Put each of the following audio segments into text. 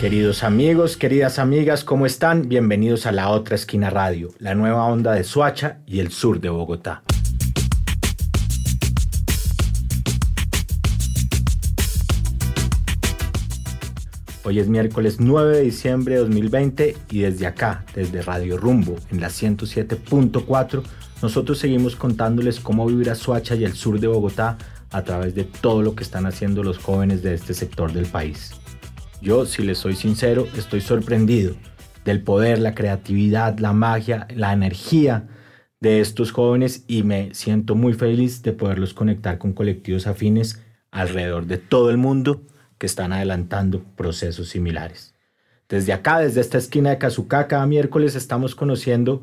Queridos amigos, queridas amigas, ¿cómo están? Bienvenidos a La Otra Esquina Radio, la nueva onda de Suacha y el sur de Bogotá. Hoy es miércoles 9 de diciembre de 2020 y desde acá, desde Radio Rumbo, en la 107.4, nosotros seguimos contándoles cómo vibra Suacha y el sur de Bogotá a través de todo lo que están haciendo los jóvenes de este sector del país. Yo, si les soy sincero, estoy sorprendido del poder, la creatividad, la magia, la energía de estos jóvenes y me siento muy feliz de poderlos conectar con colectivos afines alrededor de todo el mundo que están adelantando procesos similares. Desde acá, desde esta esquina de Cazucá, cada miércoles estamos conociendo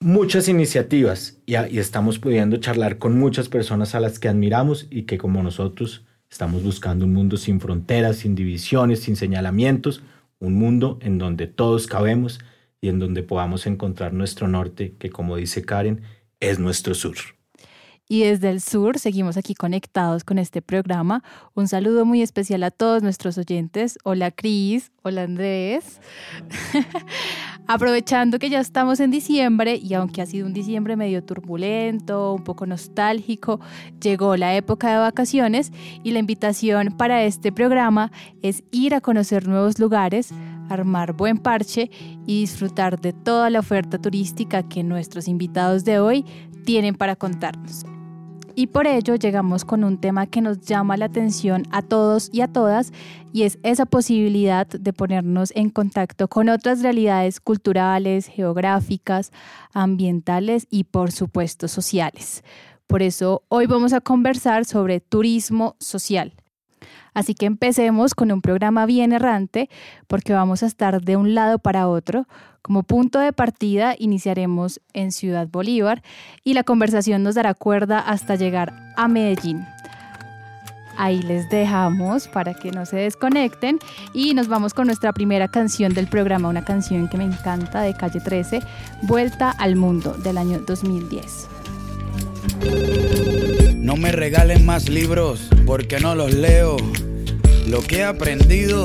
muchas iniciativas y, y, estamos pudiendo charlar con muchas personas a las que admiramos y que como nosotros estamos buscando un mundo sin fronteras, sin divisiones, sin señalamientos, un mundo en donde todos cabemos y en donde podamos encontrar nuestro norte, que como dice Karen, es nuestro sur y desde el sur seguimos aquí conectados con este programa. Un saludo muy especial a todos nuestros oyentes. Hola Cris, hola Andrés. Aprovechando que ya estamos en diciembre y aunque ha sido un diciembre medio turbulento, un poco nostálgico, llegó la época de vacaciones y la invitación para este programa es ir a conocer nuevos lugares, armar buen parche y disfrutar de toda la oferta turística que nuestros invitados de hoy tienen para contarnos. Y por ello llegamos con un tema que nos llama la atención a todos y a todas y es esa posibilidad de ponernos en contacto con otras realidades culturales, geográficas, ambientales y por supuesto sociales. Por eso hoy vamos a conversar sobre turismo social. Así que empecemos con un programa bien errante porque vamos a estar de un lado para otro. Como punto de partida iniciaremos en Ciudad Bolívar y la conversación nos dará cuerda hasta llegar a Medellín. Ahí les dejamos para que no se desconecten y nos vamos con nuestra primera canción del programa, una canción que me encanta de Calle 13, Vuelta al Mundo del año 2010. No me regalen más libros porque no los leo. Lo que he aprendido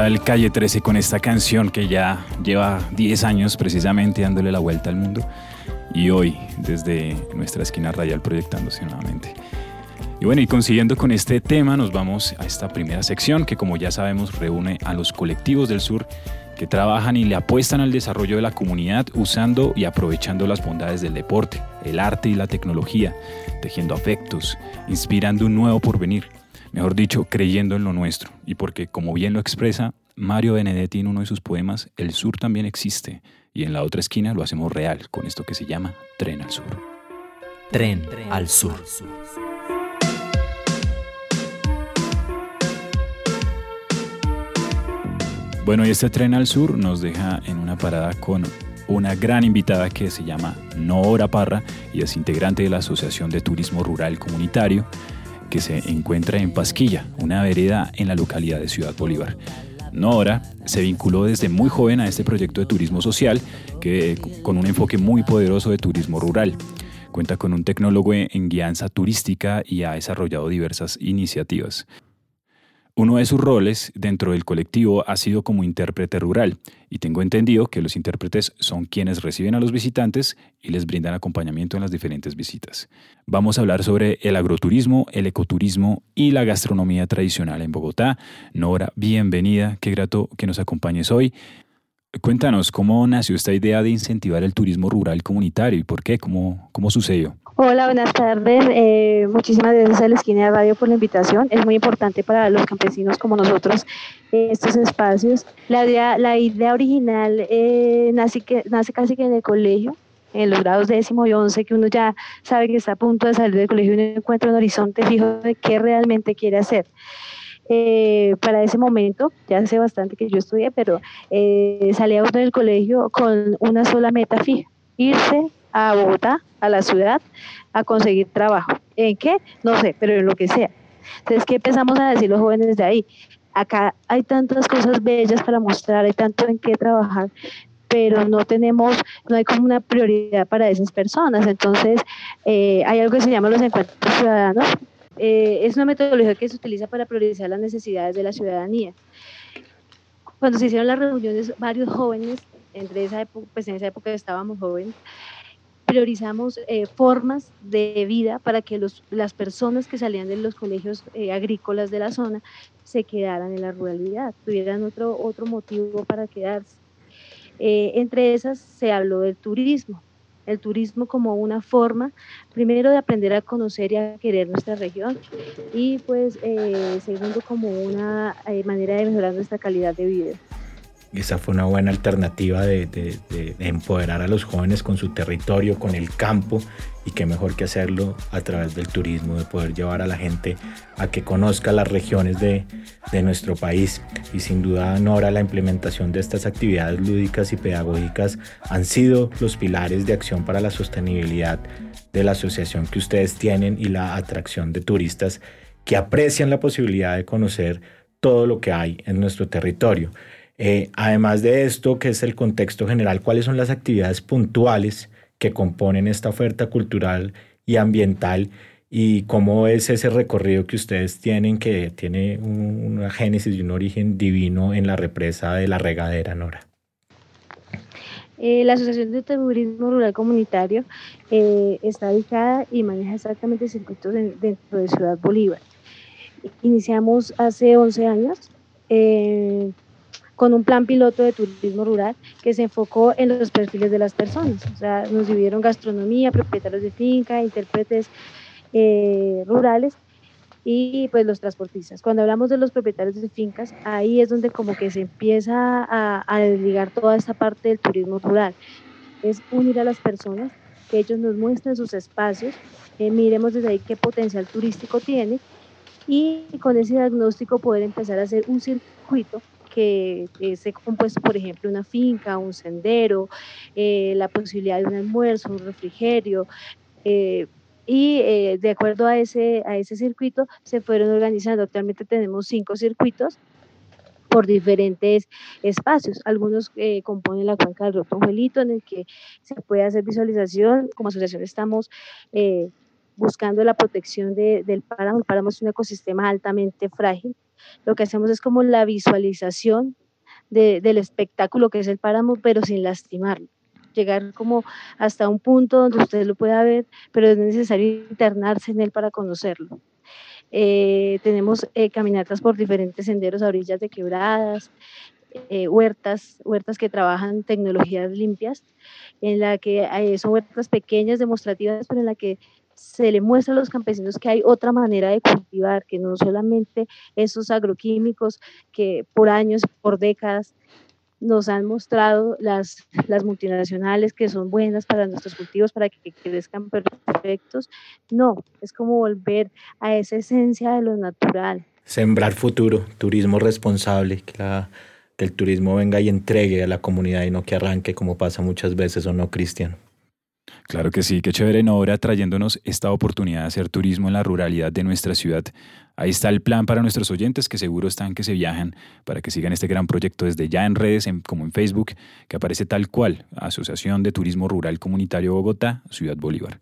tal Calle 13 con esta canción que ya lleva 10 años precisamente dándole la vuelta al mundo y hoy desde nuestra esquina radial proyectándose nuevamente? Y bueno, y consiguiendo con este tema nos vamos a esta primera sección que como ya sabemos reúne a los colectivos del sur que trabajan y le apuestan al desarrollo de la comunidad usando y aprovechando las bondades del deporte, el arte y la tecnología, tejiendo afectos, inspirando un nuevo porvenir mejor dicho, creyendo en lo nuestro, y porque, como bien lo expresa Mario Benedetti en uno de sus poemas, el sur también existe, y en la otra esquina lo hacemos real, con esto que se llama Tren al Sur. Tren al Sur. Bueno, y este tren al sur nos deja en una parada con una gran invitada que se llama Nora Parra y es integrante de la Asociación de Turismo Rural Comunitario que se encuentra en Pasquilla, una vereda en la localidad de Ciudad Bolívar. Nora se vinculó desde muy joven a este proyecto de turismo social que, con un enfoque muy poderoso de turismo rural. Cuenta con un tecnólogo en guianza turística y ha desarrollado diversas iniciativas. Uno de sus roles dentro del colectivo ha sido como intérprete rural y tengo entendido que los intérpretes son quienes reciben a los visitantes y les brindan acompañamiento en las diferentes visitas. Vamos a hablar sobre el agroturismo, el ecoturismo y la gastronomía tradicional en Bogotá. Nora, bienvenida, qué grato que nos acompañes hoy. Cuéntanos cómo nació esta idea de incentivar el turismo rural comunitario y por qué, cómo, cómo sucedió. Hola, buenas tardes. Eh, muchísimas gracias a la esquina de radio por la invitación. Es muy importante para los campesinos como nosotros estos espacios. La idea, la idea original eh, nace, que, nace casi que en el colegio, en los grados décimo y once, que uno ya sabe que está a punto de salir del colegio y uno encuentra un horizonte fijo de qué realmente quiere hacer. Eh, para ese momento, ya hace bastante que yo estudié, pero eh, salíamos del colegio con una sola meta fija, irse a Bogotá, a la ciudad, a conseguir trabajo. ¿En qué? No sé, pero en lo que sea. Entonces, ¿qué empezamos a decir los jóvenes de ahí? Acá hay tantas cosas bellas para mostrar, hay tanto en qué trabajar, pero no tenemos, no hay como una prioridad para esas personas. Entonces, eh, hay algo que se llama los encuentros ciudadanos. Eh, es una metodología que se utiliza para priorizar las necesidades de la ciudadanía. Cuando se hicieron las reuniones, varios jóvenes, entre esa época, pues en esa época estábamos jóvenes, priorizamos eh, formas de vida para que los, las personas que salían de los colegios eh, agrícolas de la zona se quedaran en la ruralidad, tuvieran otro, otro motivo para quedarse. Entre esas se habló del turismo, el turismo como una forma, primero de aprender a conocer y a querer nuestra región y pues segundo como una manera de mejorar nuestra calidad de vida esa fue una buena alternativa de, empoderar a los jóvenes con su territorio, con el campo, y qué mejor que hacerlo a través del turismo, de poder llevar a la gente a que conozca las regiones de, nuestro país. Y sin duda, Nora, la implementación de estas actividades lúdicas y pedagógicas han sido los pilares de acción para la sostenibilidad de la asociación que ustedes tienen y la atracción de turistas que aprecian la posibilidad de conocer todo lo que hay en nuestro territorio. Eh, además de esto, que es el contexto general, cuáles son las actividades puntuales que componen esta oferta cultural y ambiental y cómo es ese recorrido que ustedes tienen, que tiene una génesis y un origen divino en la represa de la regadera, Nora. Eh, la Asociación de Turismo Rural Comunitario eh, está ubicada y maneja exactamente circuitos dentro de Ciudad Bolívar. Iniciamos hace 11 años con un plan piloto de turismo rural que se enfocó en los perfiles de las personas. O sea, nos dividieron gastronomía, propietarios de finca, intérpretes eh, rurales y pues los transportistas. Cuando hablamos de los propietarios de fincas, ahí es donde como que se empieza a, a desligar toda esta parte del turismo rural. Es unir a las personas, que ellos nos muestren sus espacios, eh, miremos desde ahí qué potencial turístico tiene y con ese diagnóstico poder empezar a hacer un circuito que esté compuesto, por ejemplo, una finca, un sendero, eh, la posibilidad de un almuerzo, un refrigerio, eh, y eh, de acuerdo a ese, a ese circuito se fueron organizando. Actualmente tenemos cinco circuitos por diferentes espacios. Algunos eh, componen la cuenca del río en el que se puede hacer visualización. Como asociación estamos eh, buscando la protección del páramo. El páramo es un ecosistema altamente frágil. Lo que hacemos es como la visualización del espectáculo que es el páramo, pero sin lastimarlo llegar como hasta un punto donde usted lo pueda ver, pero es necesario internarse en él para conocerlo. Eh, tenemos eh, caminatas por diferentes senderos a orillas de quebradas, eh, huertas, huertas que trabajan tecnologías limpias, en la que son huertas pequeñas, demostrativas, pero en la que se le muestra a los campesinos que hay otra manera de cultivar, que no solamente esos agroquímicos que por años, por décadas nos han mostrado las, las multinacionales que son buenas para nuestros cultivos, para que crezcan perfectos. No, es como volver a esa esencia de lo natural. Sembrar futuro, turismo responsable, que, el turismo venga y entregue a la comunidad y no que arranque como pasa muchas veces o no, Cristian. Claro que sí, qué chévere Nora trayéndonos esta oportunidad de hacer turismo en la ruralidad de nuestra ciudad. Ahí está el plan para nuestros oyentes que seguro están que se viajan para que sigan este gran proyecto desde ya en redes como en Facebook, que aparece tal cual, Asociación de Turismo Rural Comunitario Bogotá, Ciudad Bolívar.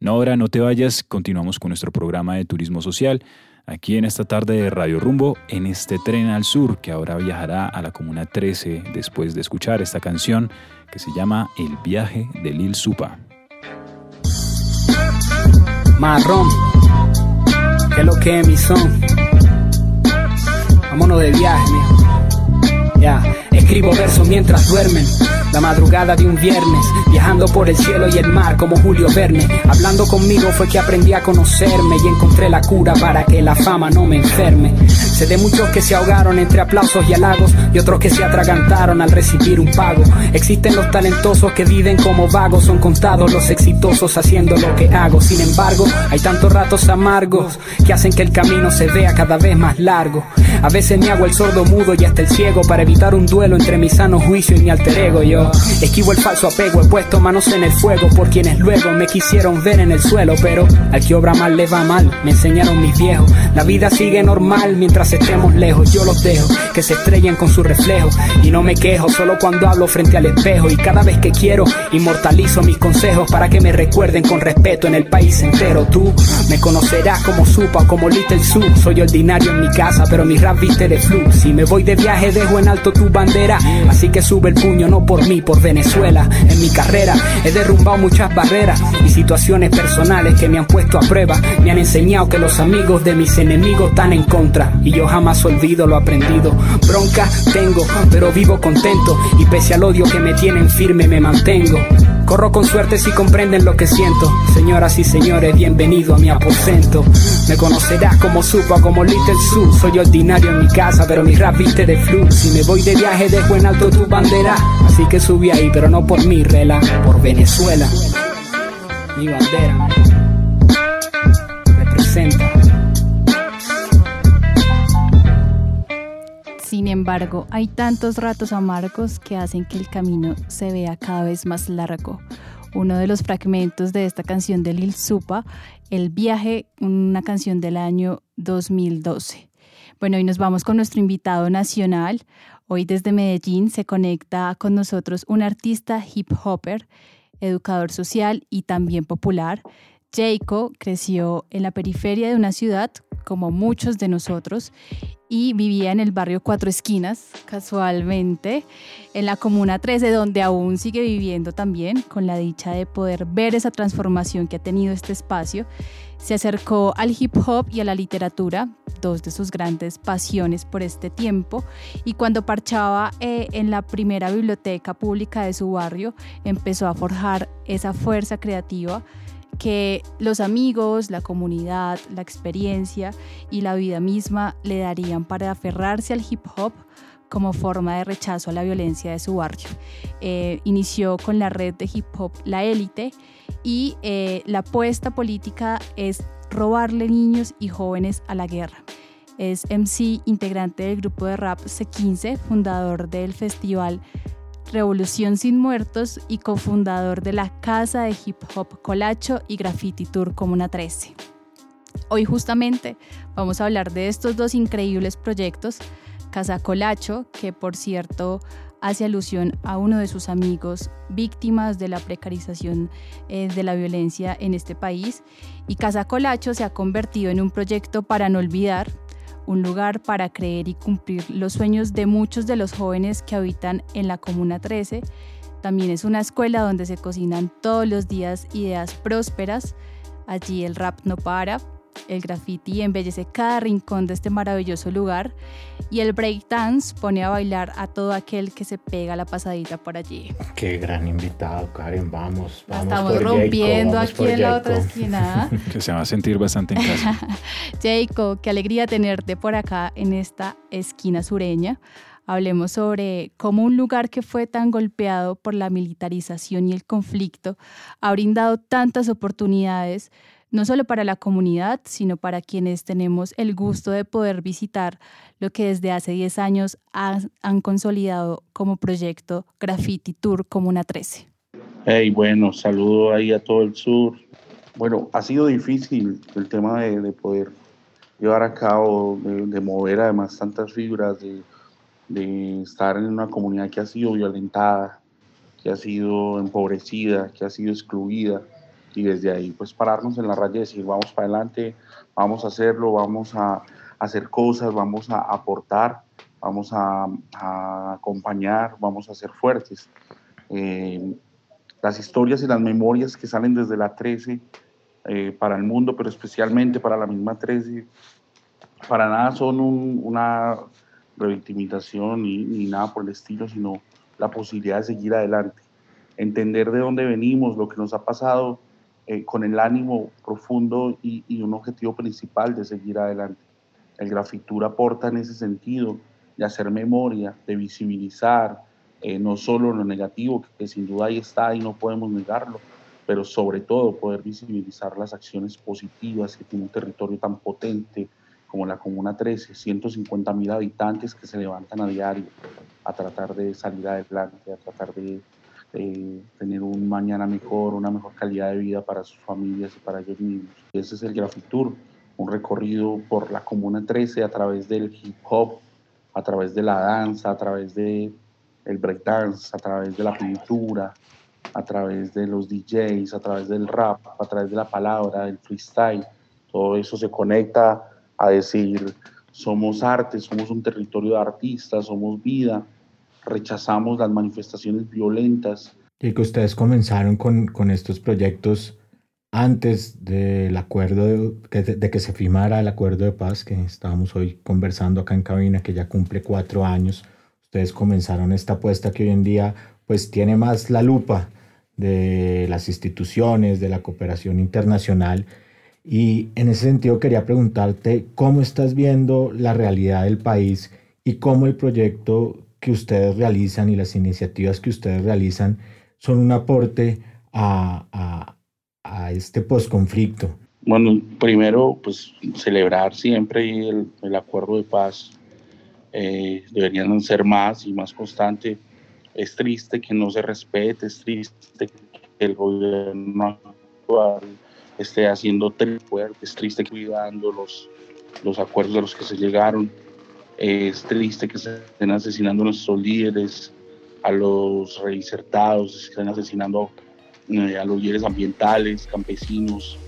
Nora, no te vayas, continuamos con nuestro programa de turismo social aquí en esta tarde de Radio Rumbo, en este tren al sur que ahora viajará a la Comuna 13 después de escuchar esta canción que se llama El viaje de Lil Supa marrón, que es lo que es mi son. Vámonos de viaje, mijo. Ya, escribo versos mientras duermen la madrugada de un viernes, viajando por el cielo y el mar como Julio Verne. Hablando conmigo fue que aprendí a conocerme y encontré la cura para que la fama no me enferme. Sé de muchos que se ahogaron entre aplausos y halagos y otros que se atragantaron al recibir un pago. Existen los talentosos que viven como vagos, son contados los exitosos haciendo lo que hago. Sin embargo, hay tantos ratos amargos que hacen que el camino se vea cada vez más largo. A veces me hago el sordo mudo y hasta el ciego para evitar un duelo entre mi sano juicio y mi alter ego. Yo Esquivo el falso apego, he puesto manos en el fuego por quienes luego me quisieron ver en el suelo. Pero al que obra mal le va mal, me enseñaron mis viejos. La vida sigue normal mientras estemos lejos. Yo los dejo que se estrellen con su reflejo. Y no me quejo solo cuando hablo frente al espejo. Y cada vez que quiero, inmortalizo mis consejos para que me recuerden con respeto en el país entero. Tú me conocerás como Supa o como Little Su. Soy ordinario en mi casa, pero mi rap viste de flu. Si me voy de viaje, dejo en alto tu bandera. Así que sube el puño, no por mí, por Venezuela. En mi carrera he derrumbado muchas barreras y situaciones personales que me han puesto a prueba. Me han enseñado que los amigos de mis enemigos están en contra y yo jamás olvido lo aprendido. Bronca tengo, pero vivo contento y pese al odio que me tienen firme me mantengo. Corro con suerte si comprenden lo que siento. Señoras y señores, bienvenido a mi aposento. Me conocerás como Supa, como Little Su. Soy ordinario en mi casa, pero mi rap viste de flu. Si me voy de viaje, dejo en alto tu bandera. Así que subí ahí, pero no por mi rela, por Venezuela. Mi bandera representa. Embargo, hay tantos ratos amargos que hacen que el camino se vea cada vez más largo. Uno de los fragmentos de esta canción de Lil Supa, El viaje, una canción del año 2012. Bueno, y nos vamos con nuestro invitado nacional. Hoy desde Medellín se conecta con nosotros un artista hip hopper, educador social y también popular. Jaco creció en la periferia de una ciudad, como muchos de nosotros, y vivía en el barrio Cuatro Esquinas, casualmente, en la Comuna 13, donde aún sigue viviendo también, con la dicha de poder ver esa transformación que ha tenido este espacio. Se acercó al hip hop y a la literatura, dos de sus grandes pasiones por este tiempo, y cuando parchaba eh, en la primera biblioteca pública de su barrio, empezó a forjar esa fuerza creativa que los amigos, la comunidad, la experiencia y la vida misma le darían para aferrarse al hip hop como forma de rechazo a la violencia de su barrio. Eh, inició con la red de hip hop La Élite y eh, la apuesta política es robarle niños y jóvenes a la guerra. Es MC, integrante del grupo de rap C15, fundador del festival Revolución Sin Muertos y cofundador de la Casa de Hip Hop Colacho y Graffiti Tour Comuna 13. Hoy justamente vamos a hablar de estos dos increíbles proyectos, Casa Colacho, que por cierto hace alusión a uno de sus amigos víctimas de la precarización eh, de la violencia en este país, y Casa Colacho se ha convertido en un proyecto para no olvidar, un lugar para creer y cumplir los sueños de muchos de los jóvenes que habitan en la Comuna 13. También es una escuela donde se cocinan todos los días ideas prósperas. Allí el rap no para, el graffiti embellece cada rincón de este maravilloso lugar y el breakdance pone a bailar a todo aquel que se pega la pasadita por allí. Qué gran invitado, Karen. Vamos, vamos. estamos rompiendo aquí en la otra esquina. que se va a sentir bastante en casa. Jacob, qué alegría tenerte por acá en esta esquina sureña. Hablemos sobre cómo un lugar que fue tan golpeado por la militarización y el conflicto ha brindado tantas oportunidades no solo para la comunidad, sino para quienes tenemos el gusto de poder visitar lo que desde hace 10 años han, consolidado como proyecto Graffiti Tour Comuna 13. Hey, bueno, saludo ahí a todo el sur. Bueno, ha sido difícil el tema de, poder llevar a cabo, de, mover además tantas fibras, de, de estar en una comunidad que ha sido violentada, que ha sido empobrecida, que ha sido excluida y desde ahí pues pararnos en la raya y decir vamos para adelante, vamos a hacerlo, vamos a hacer cosas, vamos a aportar, vamos a, acompañar, vamos a ser fuertes. Eh, las historias y las memorias que salen desde la 13 eh, para el mundo, pero especialmente para la misma 13, para nada son una revictimización ni, ni nada por el estilo, sino la posibilidad de seguir adelante, entender de dónde venimos, lo que nos ha pasado eh, con el ánimo profundo y, un objetivo principal de seguir adelante. El grafitura aporta en ese sentido de hacer memoria, de visibilizar eh, no solo lo negativo, que, sin duda ahí está y no podemos negarlo, pero sobre todo poder visibilizar las acciones positivas que tiene un territorio tan potente como la Comuna 13, 150 mil habitantes que se levantan a diario a tratar de salir adelante, a tratar de eh, tener un mañana mejor, una mejor calidad de vida para sus familias y para ellos mismos. Ese es el Tour, un recorrido por la Comuna 13 a través del hip hop, a través de la danza, a través del el breakdance, a través de la pintura, a través de los DJs, a través del rap, a través de la palabra, del freestyle. Todo eso se conecta a decir, somos arte, somos un territorio de artistas, somos vida, rechazamos las manifestaciones violentas. Y que ustedes comenzaron con, con estos proyectos antes del acuerdo de, de, que se firmara el acuerdo de paz que estábamos hoy conversando acá en cabina, que ya cumple cuatro años. Ustedes comenzaron esta apuesta que hoy en día pues tiene más la lupa de las instituciones, de la cooperación internacional. Y en ese sentido quería preguntarte cómo estás viendo la realidad del país y cómo el proyecto que ustedes realizan y las iniciativas que ustedes realizan son un aporte a, a, a este posconflicto? Bueno, primero, pues celebrar siempre el, el acuerdo de paz. Eh, deberían ser más y más constante. Es triste que no se respete, es triste que el gobierno actual esté haciendo fuerte, es triste que cuidando los, los acuerdos a los que se llegaron es triste que se estén asesinando a nuestros líderes, a los reinsertados, se estén asesinando eh, a los líderes ambientales, campesinos,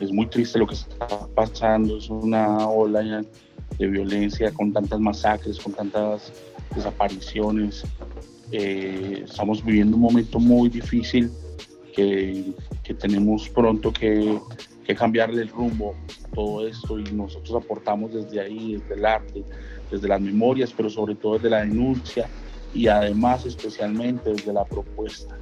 es muy triste lo que está pasando, es una ola de violencia con tantas masacres, con tantas desapariciones. Eh, estamos viviendo un momento muy difícil que, que tenemos pronto que, que, cambiarle el rumbo a todo esto y nosotros aportamos desde ahí, desde el arte, desde las memorias, pero sobre todo desde la denuncia y además especialmente desde la propuesta.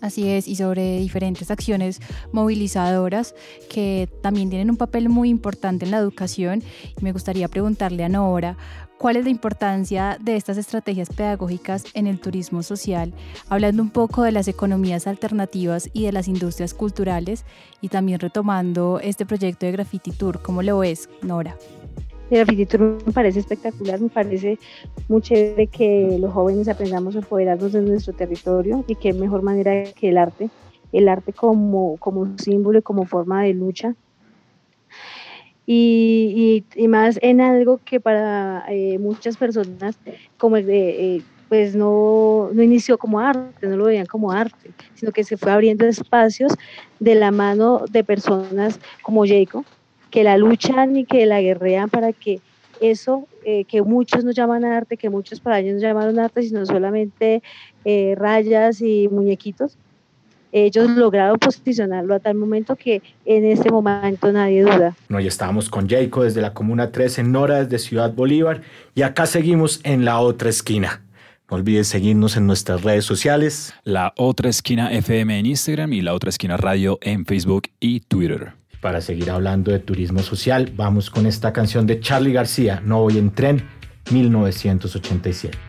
Así es, y sobre diferentes acciones movilizadoras que también tienen un papel muy importante en la educación. Y me gustaría preguntarle a Nora, ¿cuál es la importancia de estas estrategias pedagógicas en el turismo social? Hablando un poco de las economías alternativas y de las industrias culturales y también retomando este proyecto de Graffiti Tour, ¿cómo lo ves, Nora? El arquitectura me parece espectacular, me parece muy chévere que los jóvenes aprendamos a empoderarnos de nuestro territorio y qué mejor manera que el arte, el arte como, como símbolo y como forma de lucha. Y, y, más en algo que para eh, muchas personas como el de, eh, pues no, no inició como arte, no lo veían como arte, sino que se fue abriendo espacios de la mano de personas como Jacob, que la luchan y que la guerrean para que eso eh, que muchos nos llaman arte, que muchos para ellos nos llamaron arte, sino solamente eh, rayas y muñequitos, ellos lograron posicionarlo a tal momento que en este momento nadie duda. No, ya estábamos con Jacob desde la Comuna 3 en Nora, desde Ciudad Bolívar, y acá seguimos en la otra esquina. No olvides seguirnos en nuestras redes sociales. La otra esquina FM en Instagram y la otra esquina radio en Facebook y Twitter. Para seguir hablando de turismo social, vamos con esta canción de Charlie García, No voy en tren, 1987.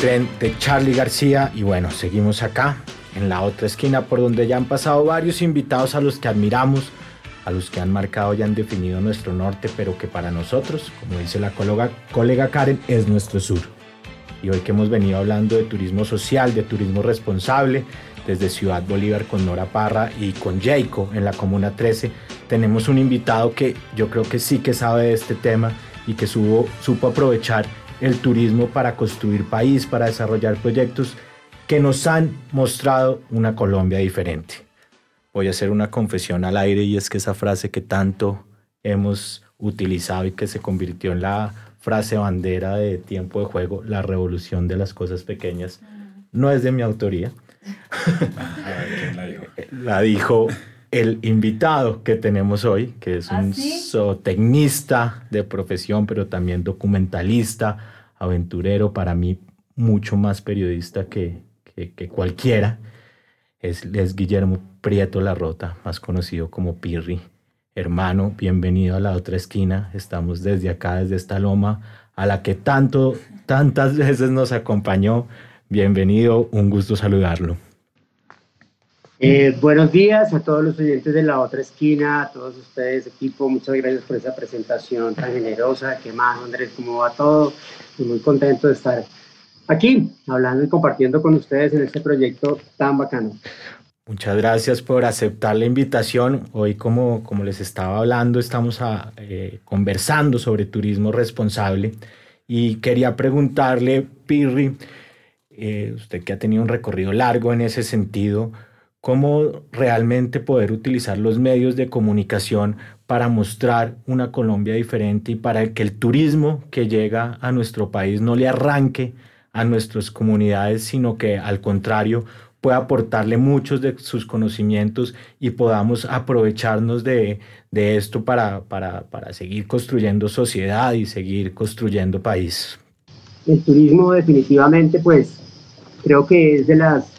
Tren de Charlie García y bueno, seguimos acá en la otra esquina por donde ya han pasado varios invitados a los que admiramos, a los que han marcado y han definido nuestro norte, pero que para nosotros, como dice la colega, colega Karen, es nuestro sur. Y hoy que hemos venido hablando de turismo social, de turismo responsable, desde Ciudad Bolívar con Nora Parra y con Jayco en la Comuna 13, tenemos un invitado que yo creo que sí que sabe de este tema y que supo, supo aprovechar el turismo para construir país, para desarrollar proyectos que nos han mostrado una Colombia diferente. Voy a hacer una confesión al aire y es que esa frase que tanto hemos utilizado y que se convirtió en la frase bandera de tiempo de juego, la revolución de las cosas pequeñas, no es de mi autoría. la dijo el invitado que tenemos hoy, que es un ¿Ah, zootecnista de profesión, pero también documentalista, aventurero, para mí mucho más periodista que, que, cualquiera, es, es Guillermo Prieto Larrota, más conocido como Pirri. Hermano, bienvenido a la otra esquina. Estamos desde acá, desde esta loma, a la que tanto, tantas veces nos acompañó. Bienvenido, un gusto saludarlo. Eh, buenos días a todos los oyentes de la otra esquina, a todos ustedes, equipo. Muchas gracias por esa presentación tan generosa. ¿Qué más, Andrés? ¿Cómo va todo? Estoy muy contento de estar aquí hablando y compartiendo con ustedes en este proyecto tan bacano. Muchas gracias por aceptar la invitación. Hoy, como, como les estaba hablando, estamos a, eh, conversando sobre turismo responsable y quería preguntarle, Pirri, eh, usted que ha tenido un recorrido largo en ese sentido, cómo realmente poder utilizar los medios de comunicación para mostrar una Colombia diferente y para que el turismo que llega a nuestro país no le arranque a nuestras comunidades, sino que al contrario pueda aportarle muchos de sus conocimientos y podamos aprovecharnos de, de esto para, para, para seguir construyendo sociedad y seguir construyendo país. El turismo definitivamente, pues creo que es de las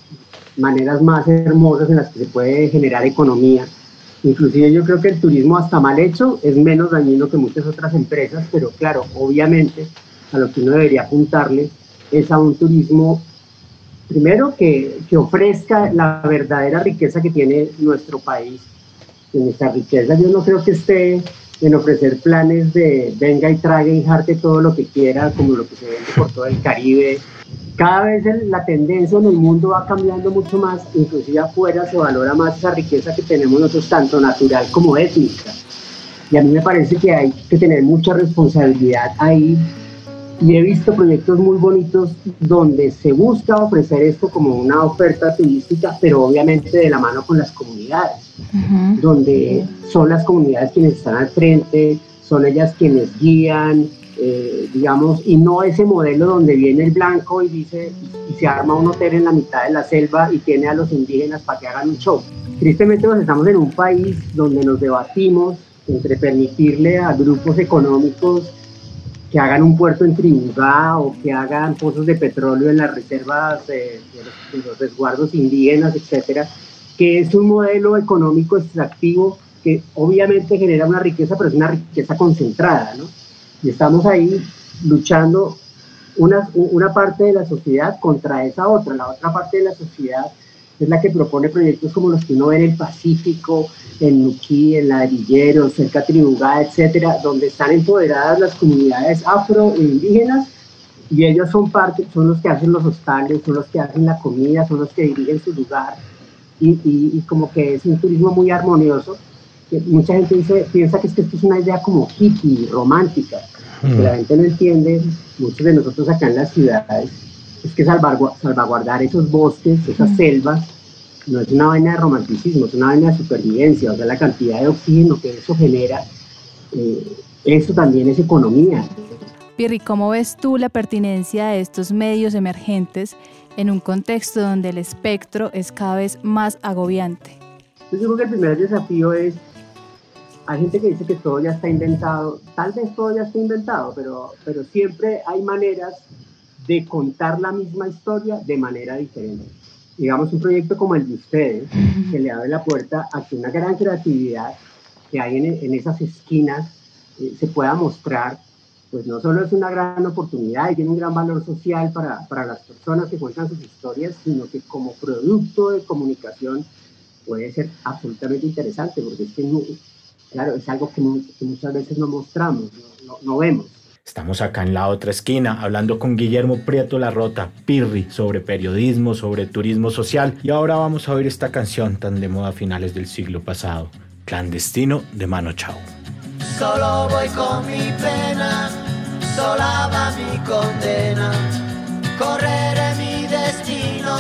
maneras más hermosas en las que se puede generar economía. Inclusive yo creo que el turismo hasta mal hecho es menos dañino que muchas otras empresas, pero claro, obviamente a lo que uno debería apuntarle es a un turismo, primero, que, que ofrezca la verdadera riqueza que tiene nuestro país. En esta riqueza yo no creo que esté en ofrecer planes de venga y trague y jarte todo lo que quiera, como lo que se vende por todo el Caribe, cada vez la tendencia en el mundo va cambiando mucho más, inclusive afuera se valora más esa riqueza que tenemos nosotros, tanto natural como étnica. Y a mí me parece que hay que tener mucha responsabilidad ahí. Y he visto proyectos muy bonitos donde se busca ofrecer esto como una oferta turística, pero obviamente de la mano con las comunidades, donde son las comunidades quienes están al frente, son ellas quienes guían, eh, digamos, y no ese modelo donde viene el blanco y dice, y se arma un hotel en la mitad de la selva y tiene a los indígenas para que hagan un show. Tristemente nos estamos en un país donde nos debatimos entre permitirle a grupos económicos que hagan un puerto en Trinidad o que hagan pozos de petróleo en las reservas de, los, de los resguardos indígenas, etcétera, que es un modelo económico extractivo que obviamente genera una riqueza, pero es una riqueza concentrada, ¿no? Y estamos ahí luchando una, una parte de la sociedad contra esa otra. La otra parte de la sociedad es la que propone proyectos como los que uno ve en el Pacífico, en Nuquí, en Ladrillero, cerca Tribugá, etcétera, donde están empoderadas las comunidades afro e indígenas y ellos son parte, son los que hacen los hostales, son los que hacen la comida, son los que dirigen su lugar y, y, y como que es un turismo muy armonioso. Mucha gente dice, piensa que, es que esto es una idea como hippie, romántica, que la gente no entiende, muchos de nosotros acá en las ciudades, es que salvaguardar esos bosques, esas selvas, no es una vaina de romanticismo, es una vaina de supervivencia, o sea, la cantidad de oxígeno que eso genera, eh, eso también es economía. Pirri, ¿cómo ves tú la pertinencia de estos medios emergentes en un contexto donde el espectro es cada vez más agobiante? Yo creo que el primer desafío es hay gente que dice que todo ya está inventado, tal vez todo ya está inventado, pero, pero siempre hay maneras de contar la misma historia de manera diferente. Digamos, un proyecto como el de ustedes, que le abre la puerta a que una gran creatividad que hay en, en esas esquinas eh, se pueda mostrar, pues no solo es una gran oportunidad y tiene un gran valor social para, para las personas que cuentan sus historias, sino que como producto de comunicación puede ser absolutamente interesante, porque es que claro, es algo que, muchas veces no mostramos, no, vemos. Estamos acá en la otra esquina hablando con Guillermo Prieto Larrota, Pirri, sobre periodismo, sobre turismo social. Y ahora vamos a oír esta canción tan de moda a finales del siglo pasado, Clandestino de Mano Chao. Solo voy con mi pena, sola va mi condena. Correré mi destino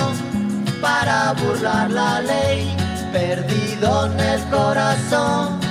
para burlar la ley, perdido en el corazón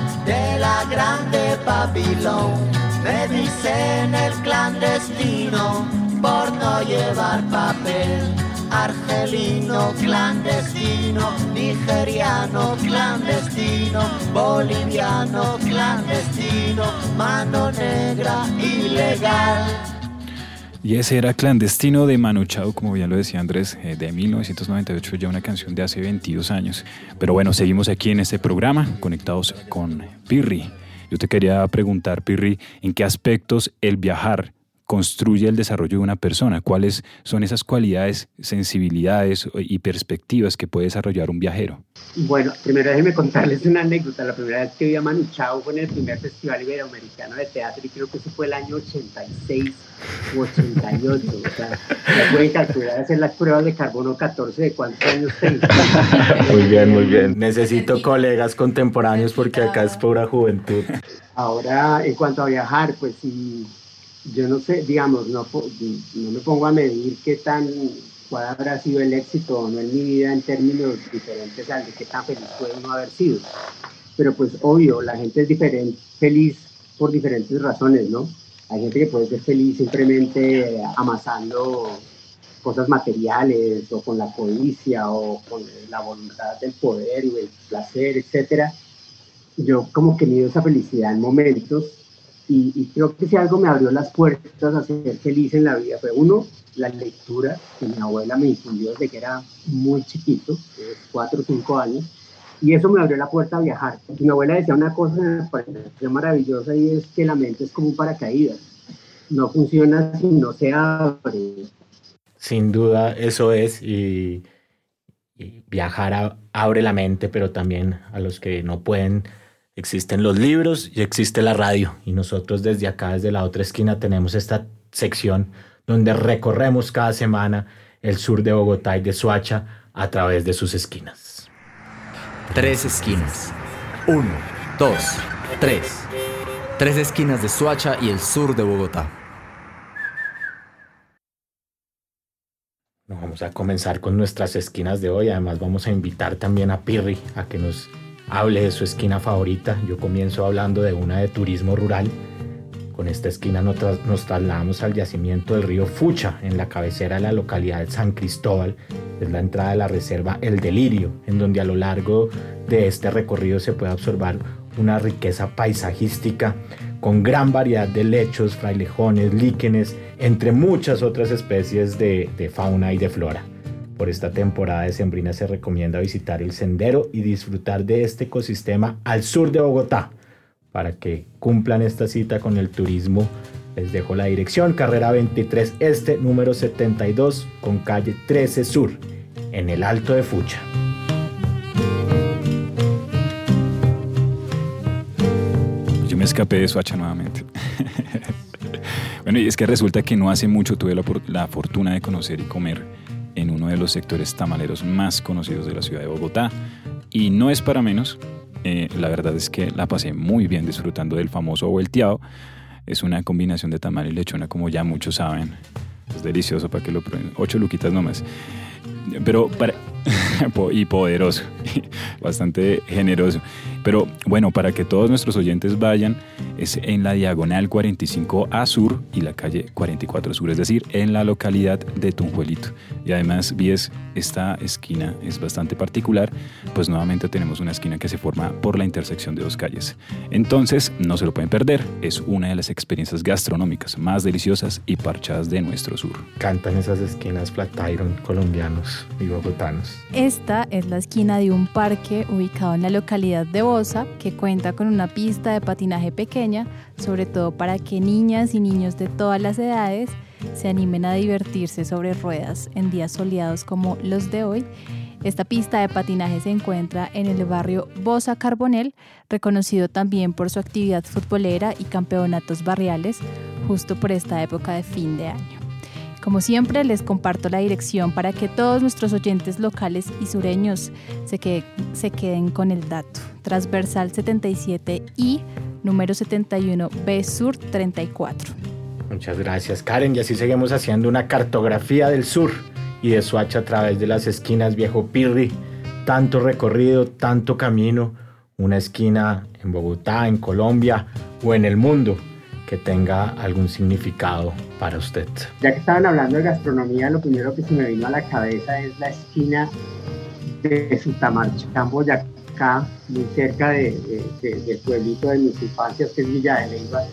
de la grande Babilón. Me dicen el clandestino por no llevar papel. Argelino clandestino, nigeriano clandestino, boliviano clandestino, mano negra ilegal. Y ese era Clandestino de Manu Chao, como bien lo decía Andrés, eh, de 1998, ya una canción de hace 22 años. Pero bueno, seguimos aquí en este programa, conectados con Pirri. Yo te quería preguntar, Pirri, ¿en qué aspectos el viajar construye el desarrollo de una persona? ¿Cuáles son esas cualidades, sensibilidades y perspectivas que puede desarrollar un viajero? Bueno, primero déjenme contarles una anécdota. La primera vez que vi a Manu Chao fue en el primer Festival Iberoamericano de Teatro y creo que ese fue el año 86 u 88. O sea, ya pueden calcular hacer las pruebas de carbono 14 de cuántos años tengo. Muy bien, muy bien. Necesito colegas contemporáneos porque acá es pura juventud. Ahora, en cuanto a viajar, pues sí yo no sé, digamos, no, no me pongo a medir qué tan, cuál habrá sido el éxito o no en mi vida en términos diferentes al de qué tan feliz puede uno haber sido. Pero pues obvio, la gente es diferente, feliz por diferentes razones, ¿no? Hay gente que puede ser feliz simplemente amasando cosas materiales o con la codicia o con la voluntad del poder y el placer, etcétera. Yo como que mido esa felicidad en momentos y, creo que si algo me abrió las puertas a ser feliz en la vida fue uno, la lectura que mi abuela me infundió desde que era muy chiquito, cuatro o cinco años, y eso me abrió la puerta a viajar. Mi abuela decía una cosa maravillosa y es que la mente es como un paracaídas, no funciona si no se abre. Sin duda, eso es, y, y viajar abre la mente, pero también a los que no pueden Existen los libros y existe la radio. Y nosotros desde acá, desde la otra esquina, tenemos esta sección donde recorremos cada semana el sur de Bogotá y de Suacha a través de sus esquinas. Tres esquinas. Uno, dos, tres. Tres esquinas de Suacha y el sur de Bogotá. Vamos a comenzar con nuestras esquinas de hoy. Además vamos a invitar también a Pirri a que nos hable de su esquina favorita. Yo comienzo hablando de una de turismo rural. Con esta esquina nos, trasladamos al yacimiento del río Fucha, en la cabecera de la localidad de San Cristóbal. Es la entrada de la reserva El Delirio, en donde a lo largo de este recorrido se puede observar una riqueza paisajística con gran variedad de lechos, frailejones, líquenes, entre muchas otras especies de fauna y de flora. Por esta temporada de Sembrina se recomienda visitar el sendero y disfrutar de este ecosistema al sur de Bogotá. Para que cumplan esta cita con el turismo, les dejo la dirección, carrera 23 Este, número 72, con calle 13 Sur, en el Alto de Fucha. Yo me escapé de Suacha nuevamente. bueno, y es que resulta que no hace mucho tuve la, la fortuna de conocer y comer en uno de los sectores tamaleros más conocidos de la ciudad de Bogotá. Y no es para menos, eh, la verdad es que la pasé muy bien disfrutando del famoso volteado. Es una combinación de tamal y lechona, como ya muchos saben. Es delicioso para que lo prueben. Ocho luquitas nomás. Pero para... y poderoso, bastante generoso. Pero bueno, para que todos nuestros oyentes vayan, es en la diagonal 45A Sur y la calle 44 Sur, es decir, en la localidad de Tunjuelito. Y además, Vies, esta esquina es bastante particular, pues nuevamente tenemos una esquina que se forma por la intersección de dos calles. Entonces, no se lo pueden perder, es una de las experiencias gastronómicas más deliciosas y parchadas de nuestro sur. Cantan esas esquinas Flatiron colombianos y bogotanos. Esta es la esquina de un parque ubicado en la localidad de Bosa que cuenta con una pista de patinaje pequeña, sobre todo para que niñas y niños de todas las edades se animen a divertirse sobre ruedas en días soleados como los de hoy. Esta pista de patinaje se encuentra en el barrio Bosa Carbonel, reconocido también por su actividad futbolera y campeonatos barriales, justo por esta época de fin de año. Como siempre, les comparto la dirección para que todos nuestros oyentes locales y sureños se, se queden con el dato. Transversal 77 y número 71 B Sur 34. Muchas gracias, Karen. Y así seguimos haciendo una cartografía del sur y de Suacha a través de las esquinas Viejo Pirri. Tanto recorrido, tanto camino. Una esquina en Bogotá, en Colombia o en el mundo que tenga algún significado para usted. Ya que estaban hablando de gastronomía, lo primero que se me vino a la cabeza es la esquina de Sutamarchán, Boyacá, muy cerca de, del pueblito de mis infancias, que es Villa de Leyva.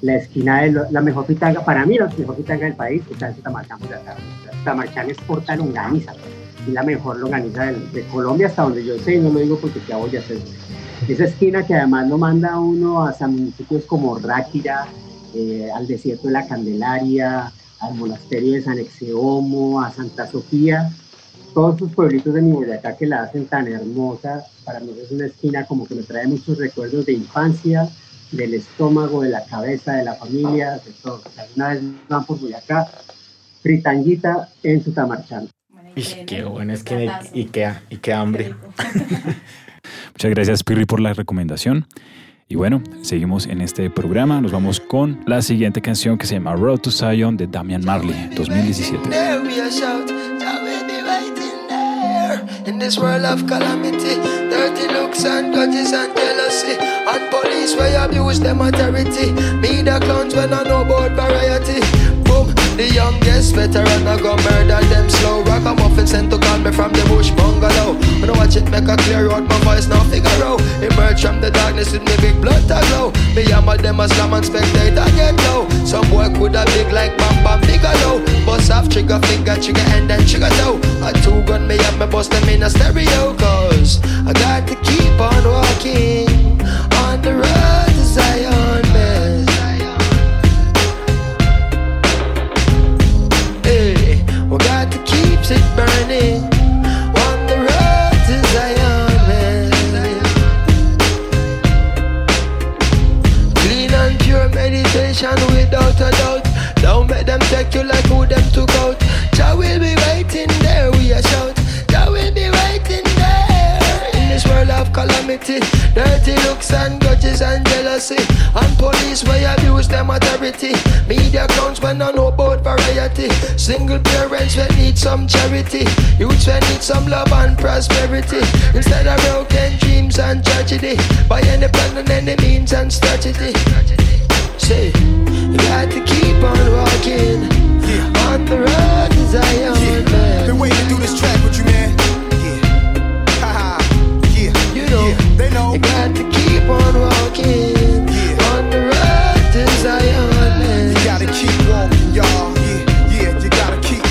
La esquina de la mejor pitanga, para mí la mejor pitanga del país, está en Sutamarchán, Boyacá. Sutamarchán es porta longaniza, y la mejor longaniza de, de, Colombia hasta donde yo sé, y no lo digo porque ya voy a hacer esa esquina que además lo manda uno hasta municipios como Ráquira, eh, al desierto de la Candelaria, al monasterio de San Exeomo, a Santa Sofía, todos esos pueblitos de mi Boyacá que la hacen tan hermosa, para mí es una esquina como que me trae muchos recuerdos de infancia, del estómago, de la cabeza, de la familia, de todo. Una vez van por Boyacá, fritanguita en su tamarchán. Y qué bueno es que y qué, y qué hambre. Muchas gracias Pirri por la recomendación. Y bueno, seguimos en este programa. Nos vamos con la siguiente canción que se llama Road to Zion de Damian Marley, 2017. In this world of calamity, dirty looks and grudges and jealousy, and police where abuse them authority. Media clowns when I know about variety. Boom, the youngest veteran I go murder them slow. Rock a muffin sent to call me from the bush bungalow. When I watch it make a clear out my voice now figure out. Emerge from the darkness with me big blood to glow. Me yammer them a slam and spectator get low. Some boy could have big like bam bam low. Bust off trigger finger, trigger end and trigger toe. A two gun me up me bust them in a stereo cause I got to keep on walking on the road it burning on the road to Zion. Clean and pure meditation without a doubt. Don't let them take you like who them took out. Jah will be waiting there, we a shout. Jah will be waiting there in this world of calamity. Dirty looks and grudges and jealousy. And police where abuse them authority. Media clowns when I know about variety. Single parents when need some charity. Youths when need some love and prosperity. Instead of broken dreams and tragedy. By any plan and any means and strategy. Say, you got to keep on walking yeah. on the road to Zion. Yeah. Been waiting to do this track with you, man. Yeah, haha, yeah. You know, yeah. They know. You got to keep on walking yeah. on the road to Zion. You gotta keep walking, y'all. Yeah, yeah, you gotta keep.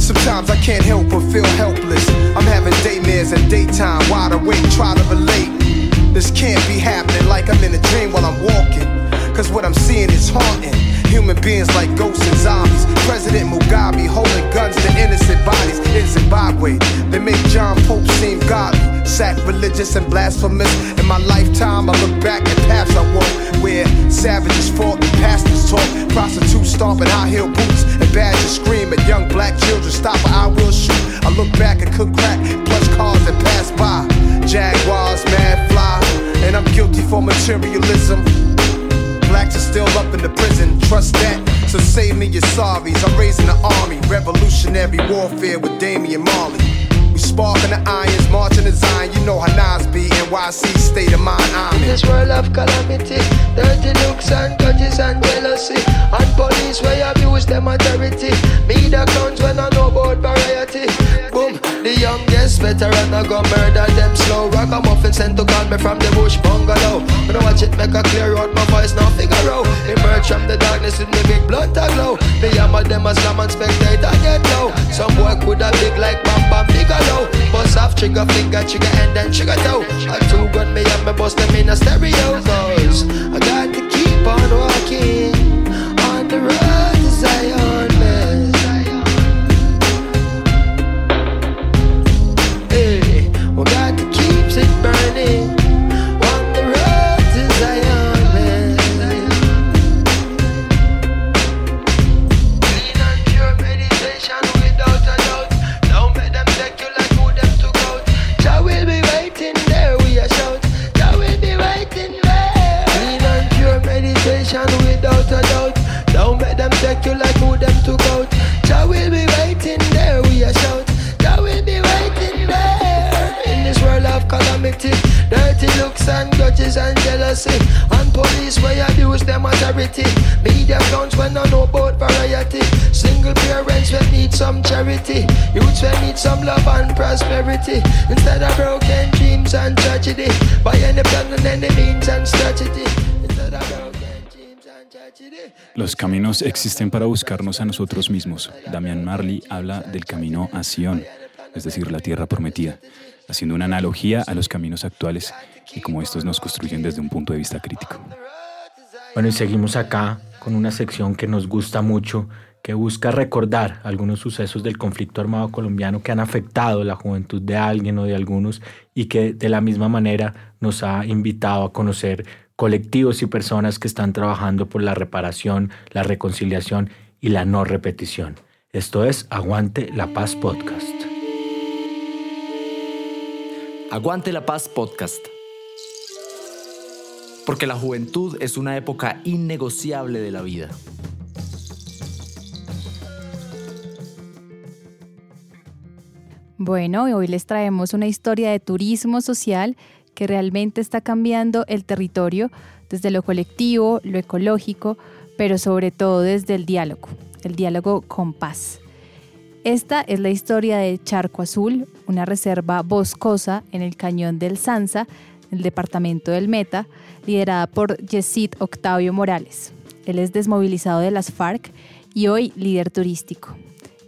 Sometimes I can't help but feel helpless. I'm having daymares and daytime, wide awake, try to relate. This can't be happening like I'm in a dream while I'm walking. Cause what I'm seeing is haunting. Human beings like ghosts and zombies. President Mugabe sacrilegious and blasphemous. In my lifetime, I look back at paths I walked where savages fought and pastors talk. Prostitutes stomping high heel boots and badgers scream at young black children. Stop or I will shoot. I look back and cook crack, plush cars that pass by. Jaguars, mad fly, and I'm guilty for materialism. Blacks are still up in the prison, trust that. So save me your sorries. I'm raising the army, revolutionary warfare with Damian Marley. We sparking the irons, marching the Zion. You know how Nas be, NYC state of mind I'm in. This world of calamity, dirty looks and grudges and jealousy, and police where abuse them authority. Me the clowns when I know about variety. Boom, the youngest veteran I go murder them slow. Rock a muffin sent to call me from the bush bungalow. When I watch it make a clear out my voice now figure out. Emerge from the darkness with me big blunt a glow. The yammer them a slam and spectator get low. Some boy could have big like Bam Bam Bigelow. Bust off trigger finger, trigger and then trigger toe. A two gun me and me bust them in a stereo. Cause I got to keep on walking on the road to Zion, man. Hey, we got to keep it burning prosperity. Instead of broken dreams and tragedy. By any plan and any means and strategy. Instead of broken dreams and tragedy. Los caminos existen para buscarnos a nosotros mismos. Damian Marley habla del camino a Sion, es decir, la tierra prometida, haciendo una analogía a los caminos actuales y cómo estos nos construyen desde un punto de vista crítico. Bueno, y seguimos acá con una sección que nos gusta mucho, que busca recordar algunos sucesos del conflicto armado colombiano que han afectado la juventud de alguien o de algunos y que de la misma manera nos ha invitado a conocer colectivos y personas que están trabajando por la reparación, la reconciliación y la no repetición. Esto es Aguante la Paz Podcast. Aguante la Paz Podcast. Porque la juventud es una época innegociable de la vida. Bueno, hoy les traemos una historia de turismo social que realmente está cambiando el territorio desde lo colectivo, lo ecológico, pero sobre todo desde el diálogo, el diálogo con paz. Esta es la historia de Charco Azul, una reserva boscosa en el cañón del Sansa, el departamento del Meta, liderada por Yesid Octavio Morales. Él es desmovilizado de las FARC y hoy líder turístico.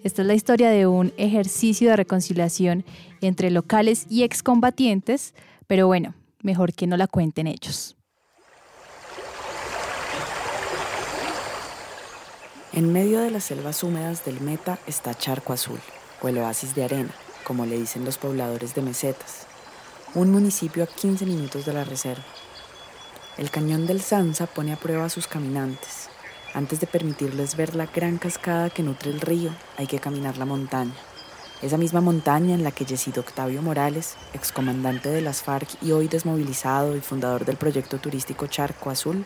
Esta es la historia de un ejercicio de reconciliación entre locales y excombatientes, pero bueno, mejor que no la cuenten ellos. En medio de las selvas húmedas del Meta está Charco Azul, o el oasis de arena, como le dicen los pobladores de mesetas, un municipio a 15 minutos de la reserva. El cañón del Sansa pone a prueba a sus caminantes. Antes de permitirles ver la gran cascada que nutre el río, hay que caminar la montaña. Esa misma montaña en la que Yesido Octavio Morales, excomandante de las FARC y hoy desmovilizado y fundador del proyecto turístico Charco Azul,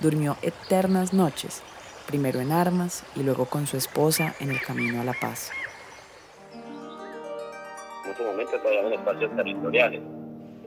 durmió eternas noches primero en armas y luego con su esposa en el camino a la paz. En ese momento todavía en espacios territoriales.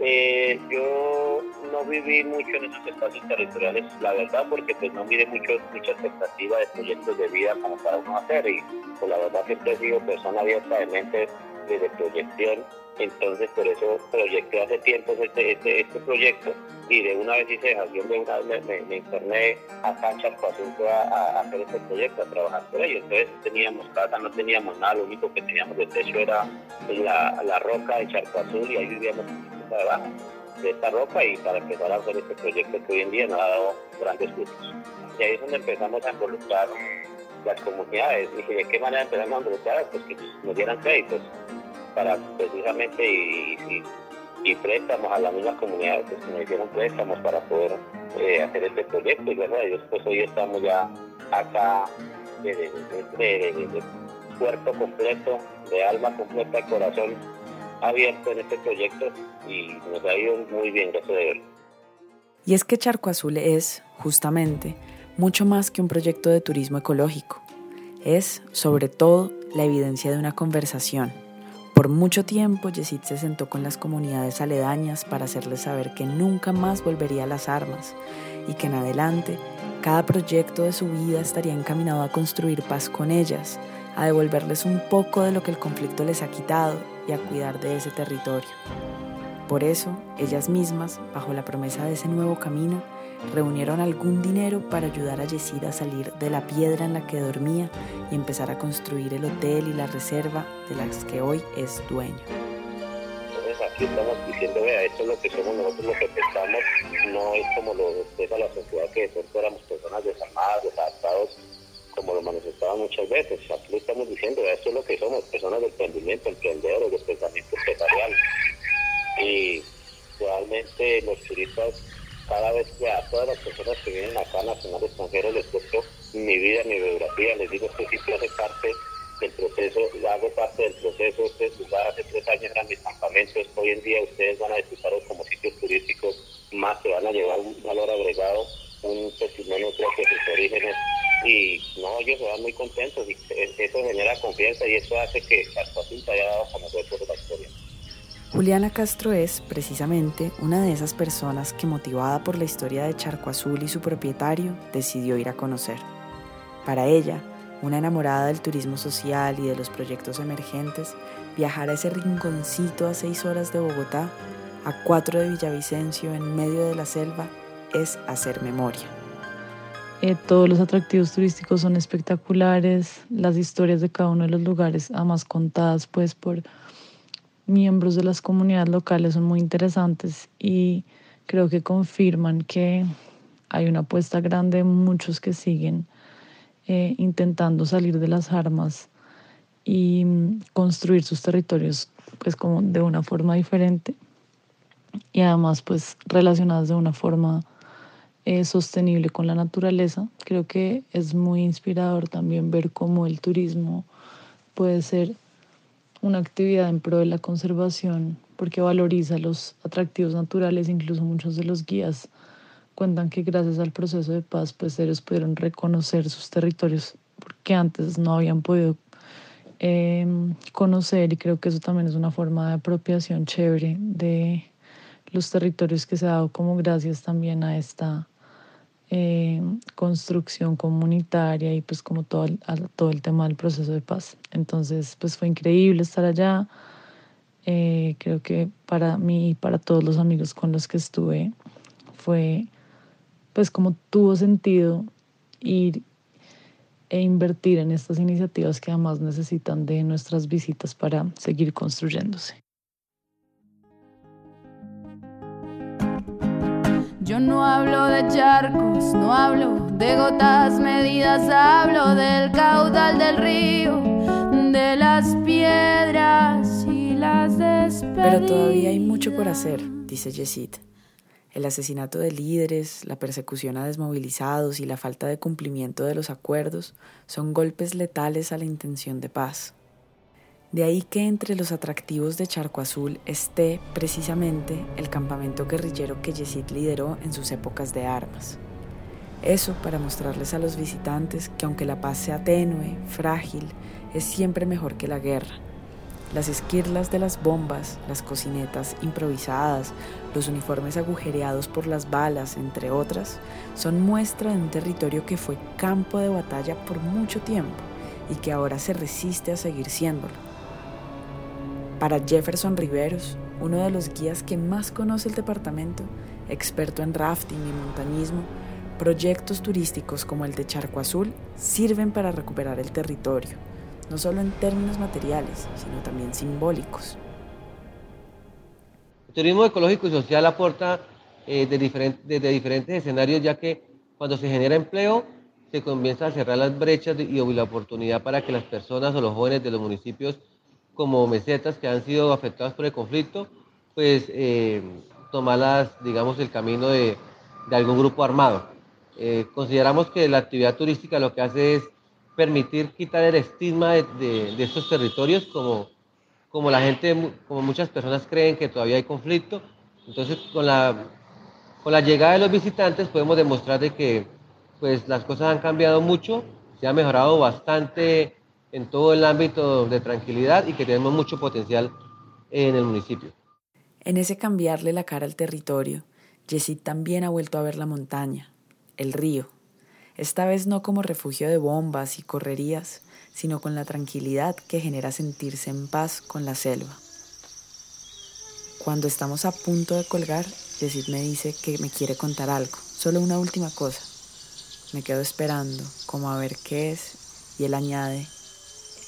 Eh, yo no viví mucho en esos espacios territoriales, la verdad, porque pues no miré mucho, mucha expectativa de proyectos de vida como para uno hacer y pues la verdad siempre he sido persona abierta de mente desde proyección, entonces por eso proyecté hace tiempo este, este, este proyecto y de una vez hice dejación de me, me, interné en Charco Azul a, a, hacer este proyecto, a trabajar por ello. Entonces teníamos casa, no teníamos nada, lo único que teníamos de techo era la, la roca de Charco Azul y ahí vivíamos debajo de esta roca y para empezar a hacer este proyecto que hoy en día nos ha dado grandes frutos. Y ahí es donde empezamos a involucrar las comunidades. Y de qué manera empezamos a involucrar, pues que nos dieran créditos para precisamente y, préstamos a las mismas comunidades pues, que nos hicieron préstamos para poder eh, hacer este proyecto y gracias a Dios pues hoy estamos ya acá de, de, de, cuerpo completo, de alma completa, de corazón abierto en este proyecto y nos ha ido muy bien, gracias a Dios. Y es que Charco Azul es, justamente, mucho más que un proyecto de turismo ecológico. Es, sobre todo, la evidencia de una conversación Por mucho tiempo, Yesid se sentó con las comunidades aledañas para hacerles saber que nunca más volvería a las armas y que en adelante cada proyecto de su vida estaría encaminado a construir paz con ellas, a devolverles un poco de lo que el conflicto les ha quitado y a cuidar de ese territorio. Por eso, ellas mismas, bajo la promesa de ese nuevo camino, reunieron algún dinero para ayudar a Yesid a salir de la piedra en la que dormía y empezar a construir el hotel y la reserva de las que hoy es dueño. Entonces aquí estamos diciendo, vea, esto es lo que somos nosotros lo que pensamos, no es como lo expresa la sociedad que de pronto éramos personas desarmadas, desadaptados, como lo manifestaban muchas veces. Aquí estamos diciendo, esto es lo que somos, personas de emprendimiento, emprendedores, de pensamiento empresarial. Y realmente los turistas cada vez que a todas las personas que vienen acá, nacional extranjero, les cuento mi vida, mi biografía, les digo que que hace parte del proceso, hago parte del proceso, este lugar hace tres años eran mis campamentos, hoy en día ustedes van a disfrutarlos como sitios turísticos, más se van a llevar un valor agregado, un testimonio propio de sus orígenes, y no, ellos se van muy contentos, y eso genera confianza y eso hace que se haya dado a conocer por la historia. Juliana Castro es, precisamente, una de esas personas que, motivada por la historia de Charco Azul y su propietario, decidió ir a conocer. Para ella, una enamorada del turismo social y de los proyectos emergentes, viajar a ese rinconcito a seis horas de Bogotá, a cuatro de Villavicencio, en medio de la selva, es hacer memoria. Eh, todos los atractivos turísticos son espectaculares, las historias de cada uno de los lugares, además contadas pues por miembros de las comunidades locales son muy interesantes y creo que confirman que hay una apuesta grande, muchos que siguen eh, intentando salir de las armas y mm, construir sus territorios pues como de una forma diferente y además pues relacionadas de una forma eh, sostenible con la naturaleza. Creo que es muy inspirador también ver cómo el turismo puede ser una actividad en pro de la conservación porque valoriza los atractivos naturales, incluso muchos de los guías cuentan que gracias al proceso de paz, pues ellos pudieron reconocer sus territorios porque antes no habían podido em, conocer y creo que eso también es una forma de apropiación chévere de los territorios que se ha dado como gracias también a esta eh, construcción comunitaria y pues como todo el, todo el tema del proceso de paz. Entonces pues fue increíble estar allá. Eh, creo que para mí y para todos los amigos con los que estuve fue pues como tuvo sentido ir e invertir en estas iniciativas que además necesitan de nuestras visitas para seguir construyéndose. Yo no hablo de charcos, no hablo de gotas medidas, hablo del caudal del río, de las piedras y las despedidas. Pero todavía hay mucho por hacer, dice Yesid. El asesinato de líderes, la persecución a desmovilizados y la falta de cumplimiento de los acuerdos son golpes letales a la intención de paz. De ahí que entre los atractivos de Charco Azul esté precisamente el campamento guerrillero que Yesid lideró en sus épocas de armas. Eso para mostrarles a los visitantes que aunque la paz sea tenue, frágil, es siempre mejor que la guerra. Las esquirlas de las bombas, las cocinetas improvisadas, los uniformes agujereados por las balas, entre otras, son muestra de un territorio que fue campo de batalla por mucho tiempo y que ahora se resiste a seguir siéndolo. Para Jefferson Riveros, uno de los guías que más conoce el departamento, experto en rafting y montañismo, proyectos turísticos como el de Charco Azul sirven para recuperar el territorio, no solo en términos materiales, sino también simbólicos. El turismo ecológico y social aporta eh, de desde diferentes escenarios, ya que cuando se genera empleo, se comienza a cerrar las brechas y la oportunidad para que las personas o los jóvenes de los municipios como mesetas que han sido afectadas por el conflicto, pues eh, tomarlas, digamos, el camino de, algún grupo armado. Eh, consideramos que la actividad turística lo que hace es permitir quitar el estigma de, estos territorios, como, como la gente, como muchas personas creen que todavía hay conflicto. Entonces, con la, con la llegada de los visitantes podemos demostrar de que pues, las cosas han cambiado mucho, se ha mejorado bastante en todo el ámbito de tranquilidad y que tenemos mucho potencial en el municipio. En ese cambiarle la cara al territorio, Yesid también ha vuelto a ver la montaña, el río, esta vez no como refugio de bombas y correrías, sino con la tranquilidad que genera sentirse en paz con la selva. Cuando estamos a punto de colgar, Yesid me dice que me quiere contar algo, solo una última cosa. Me quedo esperando, como a ver qué es, y él añade,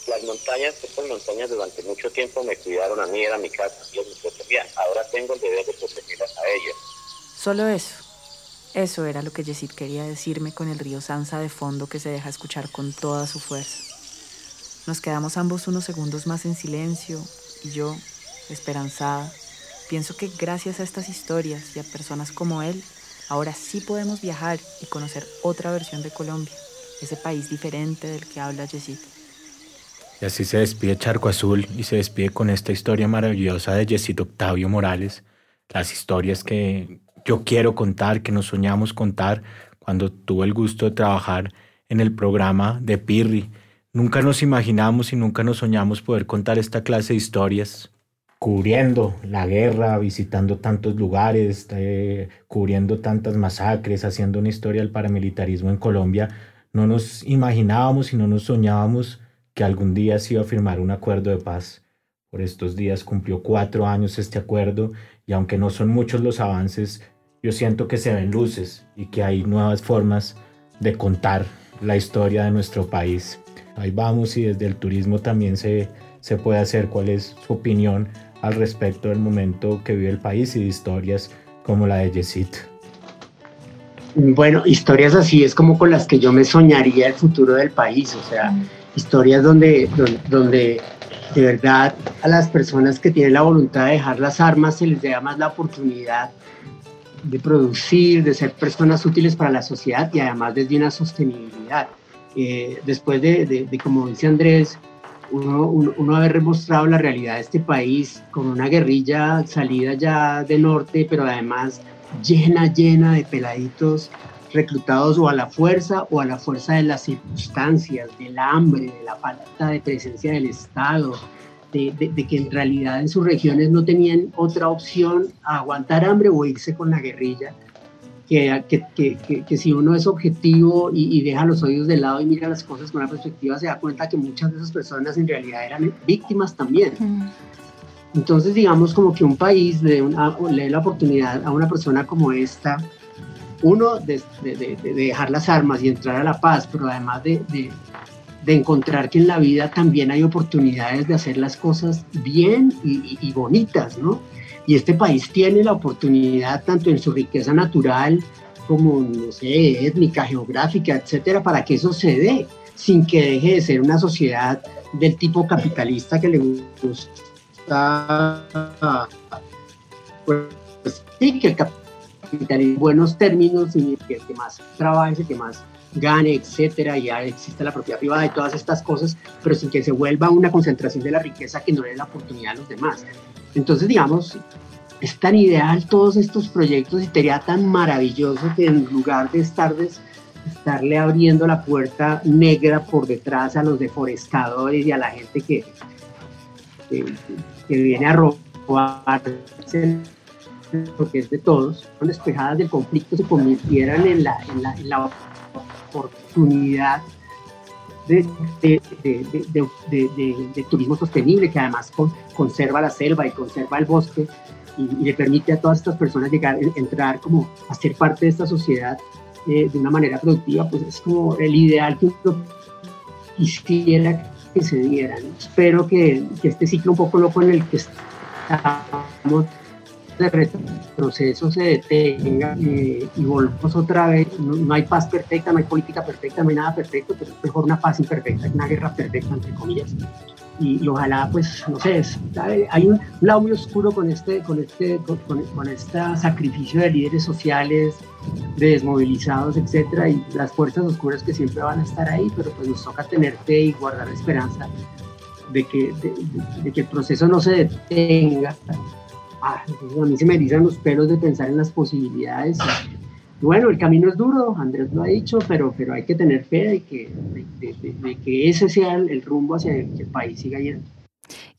las montañas, estas montañas durante mucho tiempo me cuidaron a mí, era mi casa, ellos me protegían. Ahora tengo el deber de protegerlas a ellas. Solo eso. Eso era lo que Yesid quería decirme con el río Sansa de fondo que se deja escuchar con toda su fuerza. Nos quedamos ambos unos segundos más en silencio y yo, esperanzada, pienso que gracias a estas historias y a personas como él, ahora sí podemos viajar y conocer otra versión de Colombia, ese país diferente del que habla Yesid. Y así se despide Charco Azul y se despide con esta historia maravillosa de Yesid Octavio Morales, las historias que yo quiero contar, que nos soñamos contar cuando tuve el gusto de trabajar en el programa de Pirri. Nunca nos imaginamos y nunca nos soñamos poder contar esta clase de historias, cubriendo la guerra, visitando tantos lugares, eh, cubriendo tantas masacres, haciendo una historia del paramilitarismo en Colombia. No nos imaginábamos y no nos soñábamos que algún día se iba a firmar un acuerdo de paz. Por estos días cumplió cuatro años este acuerdo y aunque no son muchos los avances, yo siento que se ven luces y que hay nuevas formas de contar la historia de nuestro país. Ahí vamos y desde el turismo también se, se puede hacer cuál es su opinión al respecto del momento que vive el país y de historias como la de Yesid. Bueno, historias así es como con las que yo me soñaría el futuro del país, o sea, historias donde, donde, de verdad a las personas que tienen la voluntad de dejar las armas se les dé más la oportunidad de producir, de ser personas útiles para la sociedad y además desde una sostenibilidad. Eh, después de, como dice Andrés, uno, uno, haber demostrado la realidad de este país con una guerrilla salida ya de norte, pero además llena, llena de peladitos reclutados o a la fuerza o a la fuerza de las circunstancias, del hambre, de la falta de presencia del Estado, de, que en realidad en sus regiones no tenían otra opción a aguantar hambre o irse con la guerrilla. Que, que, que, si uno es objetivo y, deja los oídos de lado y mira las cosas con una perspectiva, se da cuenta que muchas de esas personas en realidad eran víctimas también. Entonces, digamos como que un país le, le la oportunidad a una persona como esta, uno, de, de, dejar las armas y entrar a la paz, pero además de, encontrar que en la vida también hay oportunidades de hacer las cosas bien y, bonitas, ¿no? Y este país tiene la oportunidad, tanto en su riqueza natural como, no sé, étnica, geográfica, etcétera, para que eso se dé, sin que deje de ser una sociedad del tipo capitalista que le gusta, pues sí, que el en buenos términos y que el que más trabaje, que más gane, etcétera, ya existe la propiedad privada y todas estas cosas, pero sin que se vuelva una concentración de la riqueza que no le dé la oportunidad a los demás. Entonces, digamos, es tan ideal todos estos proyectos y sería tan maravilloso que en lugar de estar estarle abriendo la puerta negra por detrás a los deforestadores y a la gente que, que, que viene a robar porque es de todos, son despejadas del conflicto, se convirtieran en la, en la, oportunidad de, de, turismo sostenible, que además conserva la selva y conserva el bosque y, le permite a todas estas personas llegar, entrar como a ser parte de esta sociedad eh, de una manera productiva, pues es como el ideal que uno quisiera que se diera. Espero que, que este ciclo un poco loco en el que estamos de retroceso se detenga y volvamos otra vez. No, hay paz perfecta, no hay política perfecta, no hay nada perfecto, pero es mejor una paz imperfecta que una guerra perfecta, entre comillas. Y, ojalá, pues, no sé, hay un lado muy oscuro con este, con este, con, con, este sacrificio de líderes sociales, de desmovilizados, etcétera, y las fuerzas oscuras que siempre van a estar ahí, pero pues nos toca tener fe y guardar esperanza de que, de que el proceso no se detenga Ah, a mí se me erizan los pelos de pensar en las posibilidades bueno, el camino es duro, Andrés lo ha dicho, pero, pero hay que tener fe de que, de, que ese sea el, rumbo hacia el que el país siga yendo.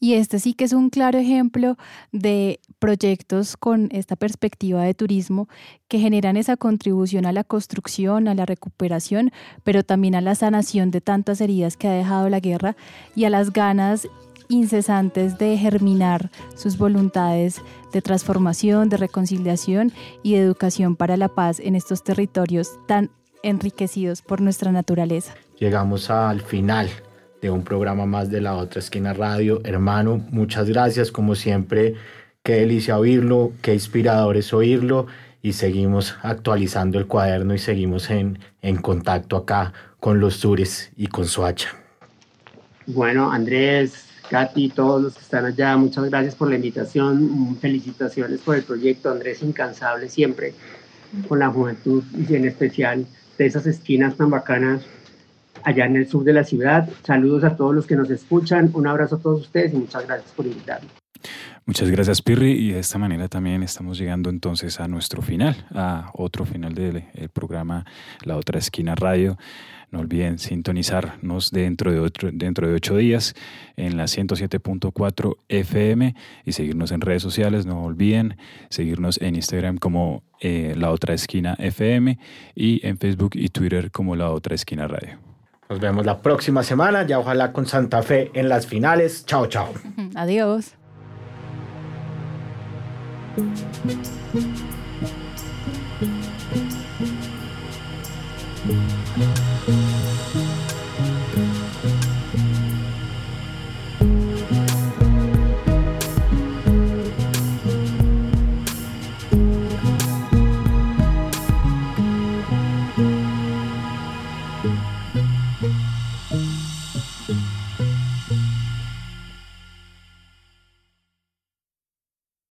Y este sí que es un claro ejemplo de proyectos con esta perspectiva de turismo que generan esa contribución a la construcción, a la recuperación, pero también a la sanación de tantas heridas que ha dejado la guerra y a las ganas incesantes de germinar sus voluntades de transformación, de reconciliación y de educación para la paz en estos territorios tan enriquecidos por nuestra naturaleza. Llegamos al final de un programa más de la otra esquina radio. Hermano, muchas gracias. Como siempre, qué delicia oírlo, qué inspirador es oírlo. Y seguimos actualizando el cuaderno y seguimos en, en contacto acá con los Sures y con Soacha. Bueno, Andrés, Katy, todos los que están allá, muchas gracias por la invitación. Felicitaciones por el proyecto. Andrés, incansable siempre con la juventud y en especial de esas esquinas tan bacanas allá en el sur de la ciudad. Saludos a todos los que nos escuchan, un abrazo a todos ustedes y muchas gracias por invitarme. Muchas gracias Pirri y de esta manera también estamos llegando entonces a nuestro final, a otro final del programa La Otra Esquina Radio. No olviden sintonizarnos dentro de, otro, dentro de ocho días en la 107.4 FM y seguirnos en redes sociales. No olviden seguirnos en Instagram como eh, La Otra Esquina FM y en Facebook y Twitter como La Otra Esquina Radio. Nos vemos la próxima semana, ya ojalá con Santa Fe en las finales. Chao, chao. Adiós. thank you